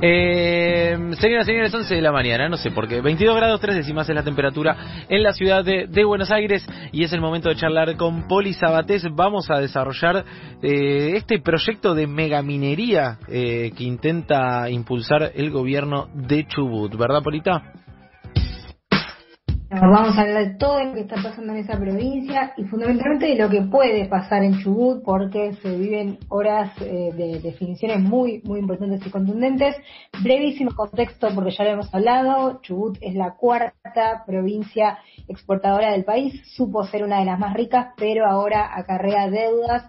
Eh, señoras y señores, 11 de la mañana, no sé por qué. 22 grados 3 décimas es la temperatura en la ciudad de, Buenos Aires y es el momento de charlar con Poli Sabatés. Vamos a desarrollar eh, este proyecto de megaminería eh, que intenta impulsar el gobierno de Chubut, ¿verdad, Polita? Vamos a hablar de todo lo que está pasando en esa provincia y fundamentalmente de lo que puede pasar en Chubut porque se viven horas eh, de definiciones muy, muy importantes y contundentes. Brevísimo contexto porque ya lo hemos hablado. Chubut es la cuarta provincia exportadora del país. Supo ser una de las más ricas, pero ahora acarrea deudas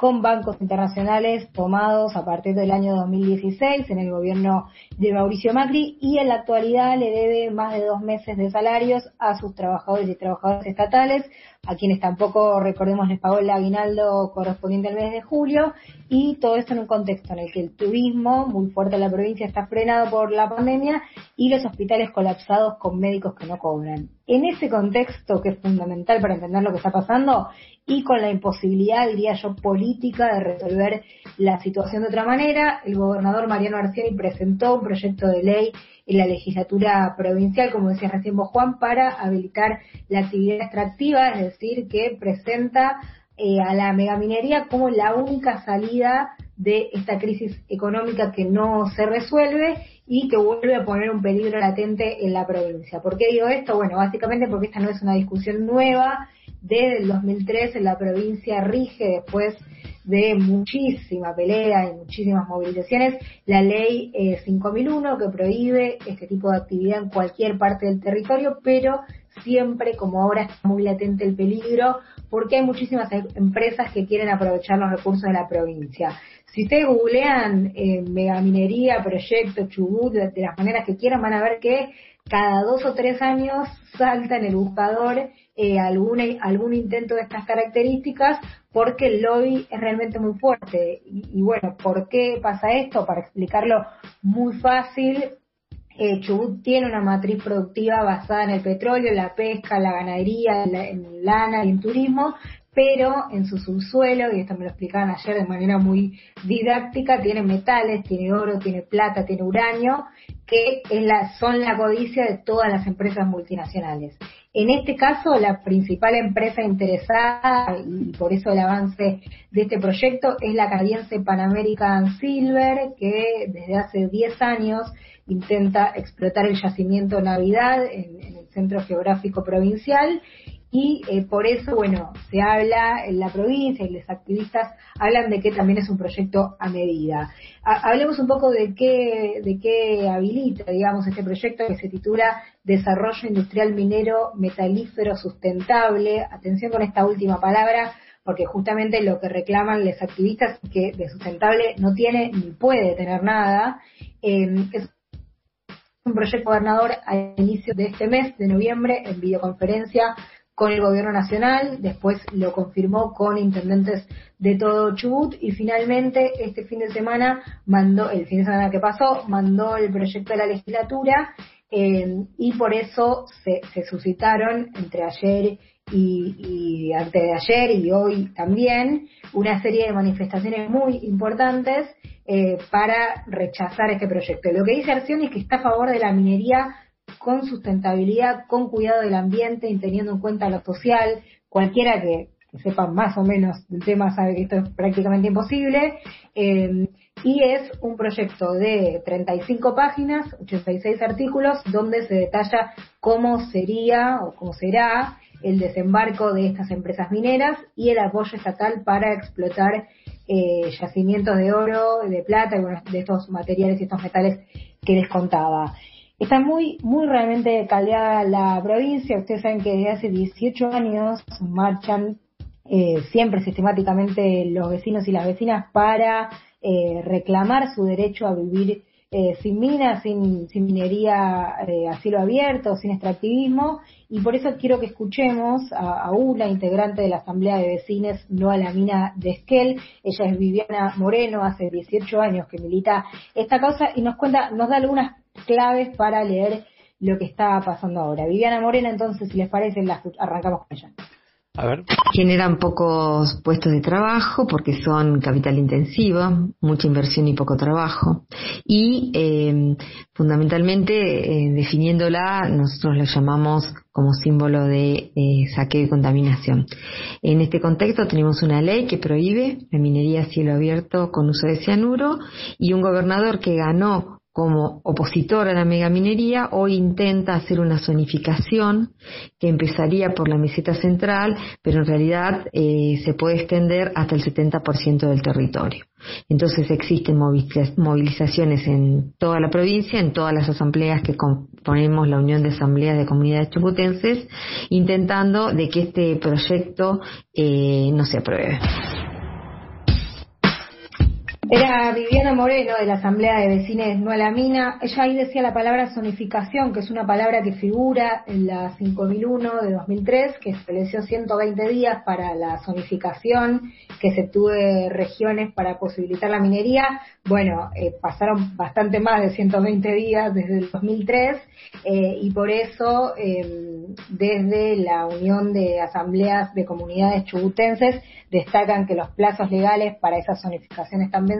con bancos internacionales tomados a partir del año 2016 en el gobierno de Mauricio Macri y en la actualidad le debe más de dos meses de salarios a sus trabajadores y trabajadoras estatales, a quienes tampoco, recordemos, les pagó el aguinaldo correspondiente al mes de julio y todo esto en un contexto en el que el turismo muy fuerte en la provincia está frenado por la pandemia y los hospitales colapsados con médicos que no cobran. En ese contexto, que es fundamental para entender lo que está pasando, y con la imposibilidad, diría yo, política de resolver la situación de otra manera, el gobernador Mariano Arcioni presentó un proyecto de ley en la legislatura provincial, como decía recién vos Juan, para habilitar la actividad extractiva, es decir, que presenta eh, a la megaminería como la única salida de esta crisis económica que no se resuelve y que vuelve a poner un peligro latente en la provincia. ¿Por qué digo esto? Bueno, básicamente porque esta no es una discusión nueva, desde el 2003 en la provincia rige después de muchísima pelea y muchísimas movilizaciones la ley 5001 eh, que prohíbe este tipo de actividad en cualquier parte del territorio, pero siempre como ahora está muy latente el peligro porque hay muchísimas em-, empresas que quieren aprovechar los recursos de la provincia. Si ustedes googlean eh, megaminería, proyecto, Chubut, de, las maneras que quieran, van a ver que cada dos o tres años salta en el buscador eh, algún, algún intento de estas características porque el lobby es realmente muy fuerte. Y, bueno, ¿por qué pasa esto? Para explicarlo muy fácil, eh, Chubut tiene una matriz productiva basada en el petróleo, la pesca, la ganadería, la, en lana y en turismo, pero en su subsuelo, y esto me lo explicaban ayer de manera muy didáctica, tiene metales, tiene oro, tiene plata, tiene uranio, que es la, son la codicia de todas las empresas multinacionales. En este caso, la principal empresa interesada, y por eso el avance de este proyecto, es la canadiense Pan American Silver, que desde hace 10 años intenta explotar el yacimiento Navidad en, en el centro geográfico provincial y eh, por eso, bueno, se habla en la provincia y los activistas hablan de que también es un proyecto a medida. hablemos un poco de qué, de qué habilita, digamos, este proyecto que se titula Desarrollo Industrial Minero Metalífero Sustentable. Atención con esta última palabra, porque justamente lo que reclaman los activistas es que de sustentable no tiene ni puede tener nada. Eh, es un proyecto gobernador a inicio de este mes, de noviembre, en videoconferencia con el gobierno nacional, después lo confirmó con intendentes de todo Chubut y finalmente este fin de semana mandó, el fin de semana que pasó, mandó el proyecto de la legislatura eh, y por eso se, suscitaron entre ayer y, antes de ayer y hoy también una serie de manifestaciones muy importantes eh, para rechazar este proyecto. Lo que dice Arción es que está a favor de la minería con sustentabilidad, con cuidado del ambiente y teniendo en cuenta lo social. Cualquiera que, sepa más o menos del tema sabe que esto es prácticamente imposible. Eh, y es un proyecto de 35 páginas, 86 artículos, donde se detalla cómo sería o cómo será el desembarco de estas empresas mineras y el apoyo estatal para explotar eh, yacimientos de oro, de plata y de estos materiales y estos metales que les contaba. Está muy, muy realmente caldeada la provincia. Ustedes saben que desde hace 18 años marchan eh, siempre sistemáticamente los vecinos y las vecinas para eh, reclamar su derecho a vivir eh, sin minas, sin, sin minería a cielo abierto, sin extractivismo, y por eso quiero que escuchemos a, a, una integrante de la Asamblea de Vecinos No a la Mina de Esquel. Ella es Viviana Moreno, hace 18 años que milita esta causa y nos cuenta, nos da algunas claves para leer lo que está pasando ahora. Viviana Morena, entonces, si les parece, la arrancamos con ella. Generan pocos puestos de trabajo porque son capital intensiva, mucha inversión y poco trabajo. Y eh, fundamentalmente, eh, definiéndola, nosotros la llamamos como símbolo de eh, saqueo y contaminación. En este contexto tenemos una ley que prohíbe la minería a cielo abierto con uso de cianuro y un gobernador que ganó como opositor a la megaminería, hoy intenta hacer una zonificación que empezaría por la meseta central, pero en realidad eh, se puede extender hasta el 70% del territorio. Entonces existen movilizaciones en toda la provincia, en todas las asambleas que componemos la Unión de Asambleas de Comunidades Chubutenses, intentando de que este proyecto eh, no se apruebe. Era Viviana Moreno de la Asamblea de Vecines No a la Mina. Ella ahí decía la palabra zonificación, que es una palabra que figura en la 5001 de 2003, que estableció 120 días para la zonificación, que se tuve regiones para posibilitar la minería. Bueno, eh, pasaron bastante más de 120 días desde el 2003 eh, y por eso eh, desde la Unión de Asambleas de Comunidades Chubutenses destacan que los plazos legales para esa zonificación están vencidos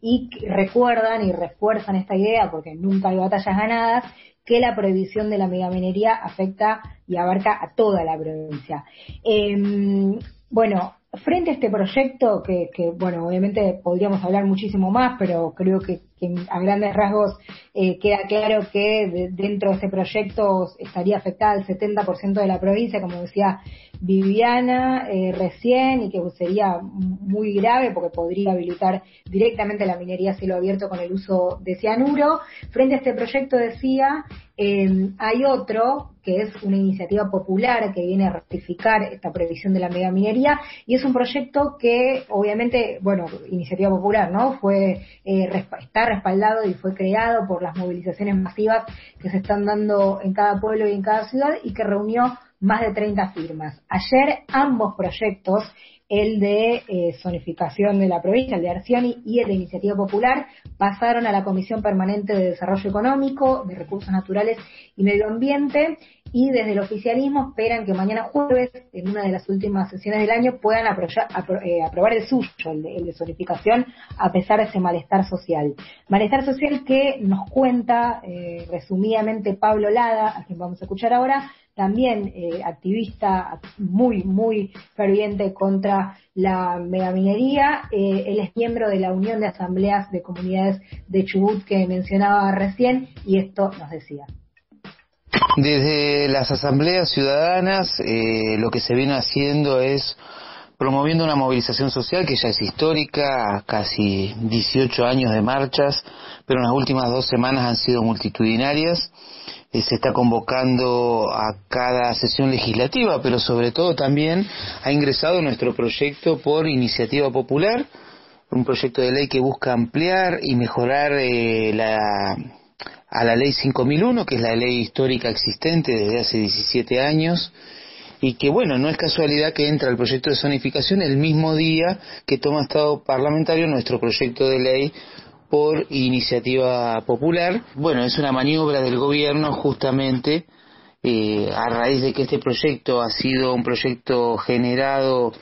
y recuerdan y refuerzan esta idea, porque nunca hay batallas ganadas, que la prohibición de la megaminería afecta y abarca a toda la provincia. Em, bueno, frente a este proyecto, que, bueno, obviamente podríamos hablar muchísimo más, pero creo que, a grandes rasgos eh, queda claro que dentro de este proyecto estaría afectada el 70% de la provincia, como decía Viviana eh, recién, y que sería muy grave porque podría habilitar directamente la minería a cielo abierto con el uso de cianuro. Frente a este proyecto decía, eh, hay otro que es una iniciativa popular que viene a rectificar esta previsión de la megaminería y es un proyecto que obviamente, bueno, iniciativa popular, ¿no? Fue eh, respaldado y fue creado por las movilizaciones masivas que se están dando en cada pueblo y en cada ciudad y que reunió más de 30 firmas. Ayer ambos proyectos el de eh, zonificación de la provincia, el de Arcioni y el de Iniciativa Popular, pasaron a la Comisión Permanente de Desarrollo Económico, de Recursos Naturales y Medio Ambiente y desde el oficialismo esperan que mañana jueves, en una de las últimas sesiones del año, puedan eh, aprobar el suyo, el de, zonificación, a pesar de ese malestar social. Malestar social que nos cuenta eh, resumidamente Pablo Lada, a quien vamos a escuchar ahora, también eh, activista muy, muy ferviente contra la megaminería. Eh, él es miembro de la Unión de Asambleas de Comunidades de Chubut que mencionaba recién y esto nos decía. Desde las asambleas ciudadanas eh, lo que se viene haciendo es promoviendo una movilización social que ya es histórica, casi 18 años de marchas, pero en las últimas dos semanas han sido multitudinarias. Eh, se está convocando a cada sesión legislativa, pero sobre todo también ha ingresado nuestro proyecto por iniciativa popular, un proyecto de ley que busca ampliar y mejorar eh, la, a la ley 5001, que es la ley histórica existente desde hace 17 años, y que bueno, no es casualidad que entra el proyecto de zonificación el mismo día que toma estado parlamentario nuestro proyecto de ley por iniciativa popular. Bueno, es una maniobra del gobierno justamente eh, a raíz de que este proyecto ha sido un proyecto generado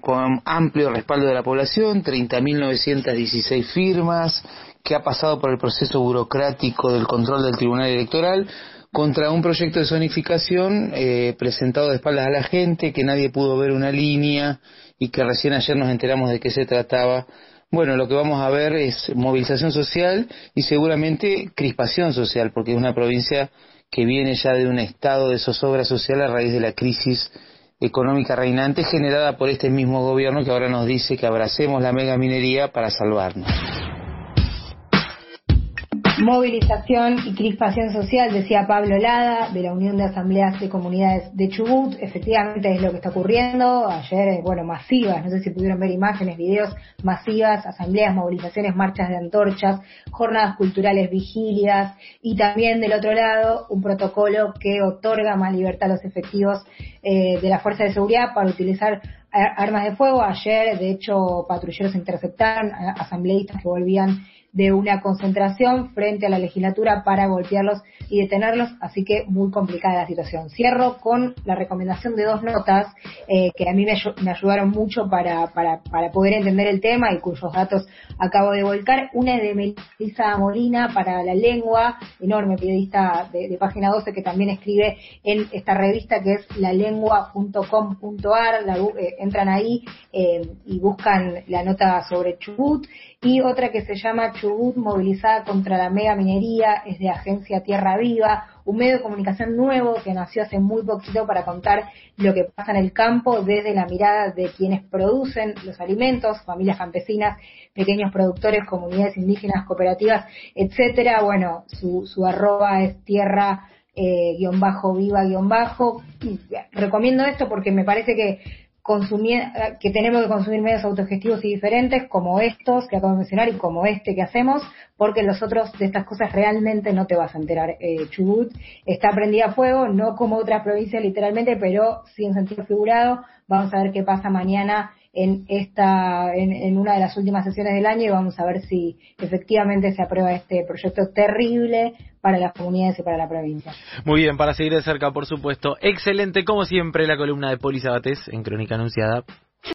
con amplio respaldo de la población, 30.916 firmas, que ha pasado por el proceso burocrático del control del Tribunal Electoral, contra un proyecto de zonificación eh, presentado de espaldas a la gente, que nadie pudo ver una línea y que recién ayer nos enteramos de qué se trataba. Bueno, lo que vamos a ver es movilización social y seguramente crispación social, porque es una provincia que viene ya de un estado de zozobra social a raíz de la crisis económica reinante generada por este mismo gobierno que ahora nos dice que abracemos la mega minería para salvarnos. Movilización y crispación social, decía Pablo Lada, de la Unión de Asambleas de Comunidades de Chubut. Efectivamente es lo que está ocurriendo. Ayer, eh, bueno, masivas, no sé si pudieron ver imágenes, videos masivas, asambleas, movilizaciones, marchas de antorchas, jornadas culturales, vigilias y también del otro lado un protocolo que otorga más libertad a los efectivos eh, de la Fuerza de Seguridad para utilizar armas de fuego. Ayer, de hecho, patrulleros interceptaron a asambleístas que volvían de una concentración frente a la legislatura para golpearlos y detenerlos, así que muy complicada la situación. Cierro con la recomendación de dos notas eh, que a mí me, ayudaron mucho para, para, para, poder entender el tema y cuyos datos acabo de volcar. Una es de Melissa Molina para la lengua, enorme periodista de, página 12 que también escribe en esta revista que es lalengua.com.ar, eh, entran ahí eh, y buscan la nota sobre Chubut y otra que se llama Chubut movilizada contra la mega minería, es de Agencia Tierra Viva, un medio de comunicación nuevo que nació hace muy poquito para contar lo que pasa en el campo desde la mirada de quienes producen los alimentos, familias campesinas, pequeños productores, comunidades indígenas, cooperativas, etcétera. Bueno, su, su arroba es tierra eh, guion bajo viva guion bajo. recomiendo esto porque me parece que consumir, que tenemos que consumir medios autogestivos y diferentes como estos que acabo de mencionar y como este que hacemos, porque los otros de estas cosas realmente no te vas a enterar. Eh, Chubut está prendida a fuego, no como otras provincias literalmente, pero sí en sentido figurado. Vamos a ver qué pasa mañana en esta en, en, una de las últimas sesiones del año y vamos a ver si efectivamente se aprueba este proyecto terrible para las comunidades y para la provincia. Muy bien, para seguir de cerca, por supuesto. Excelente, como siempre, la columna de Poli Sabatés en Crónica Anunciada.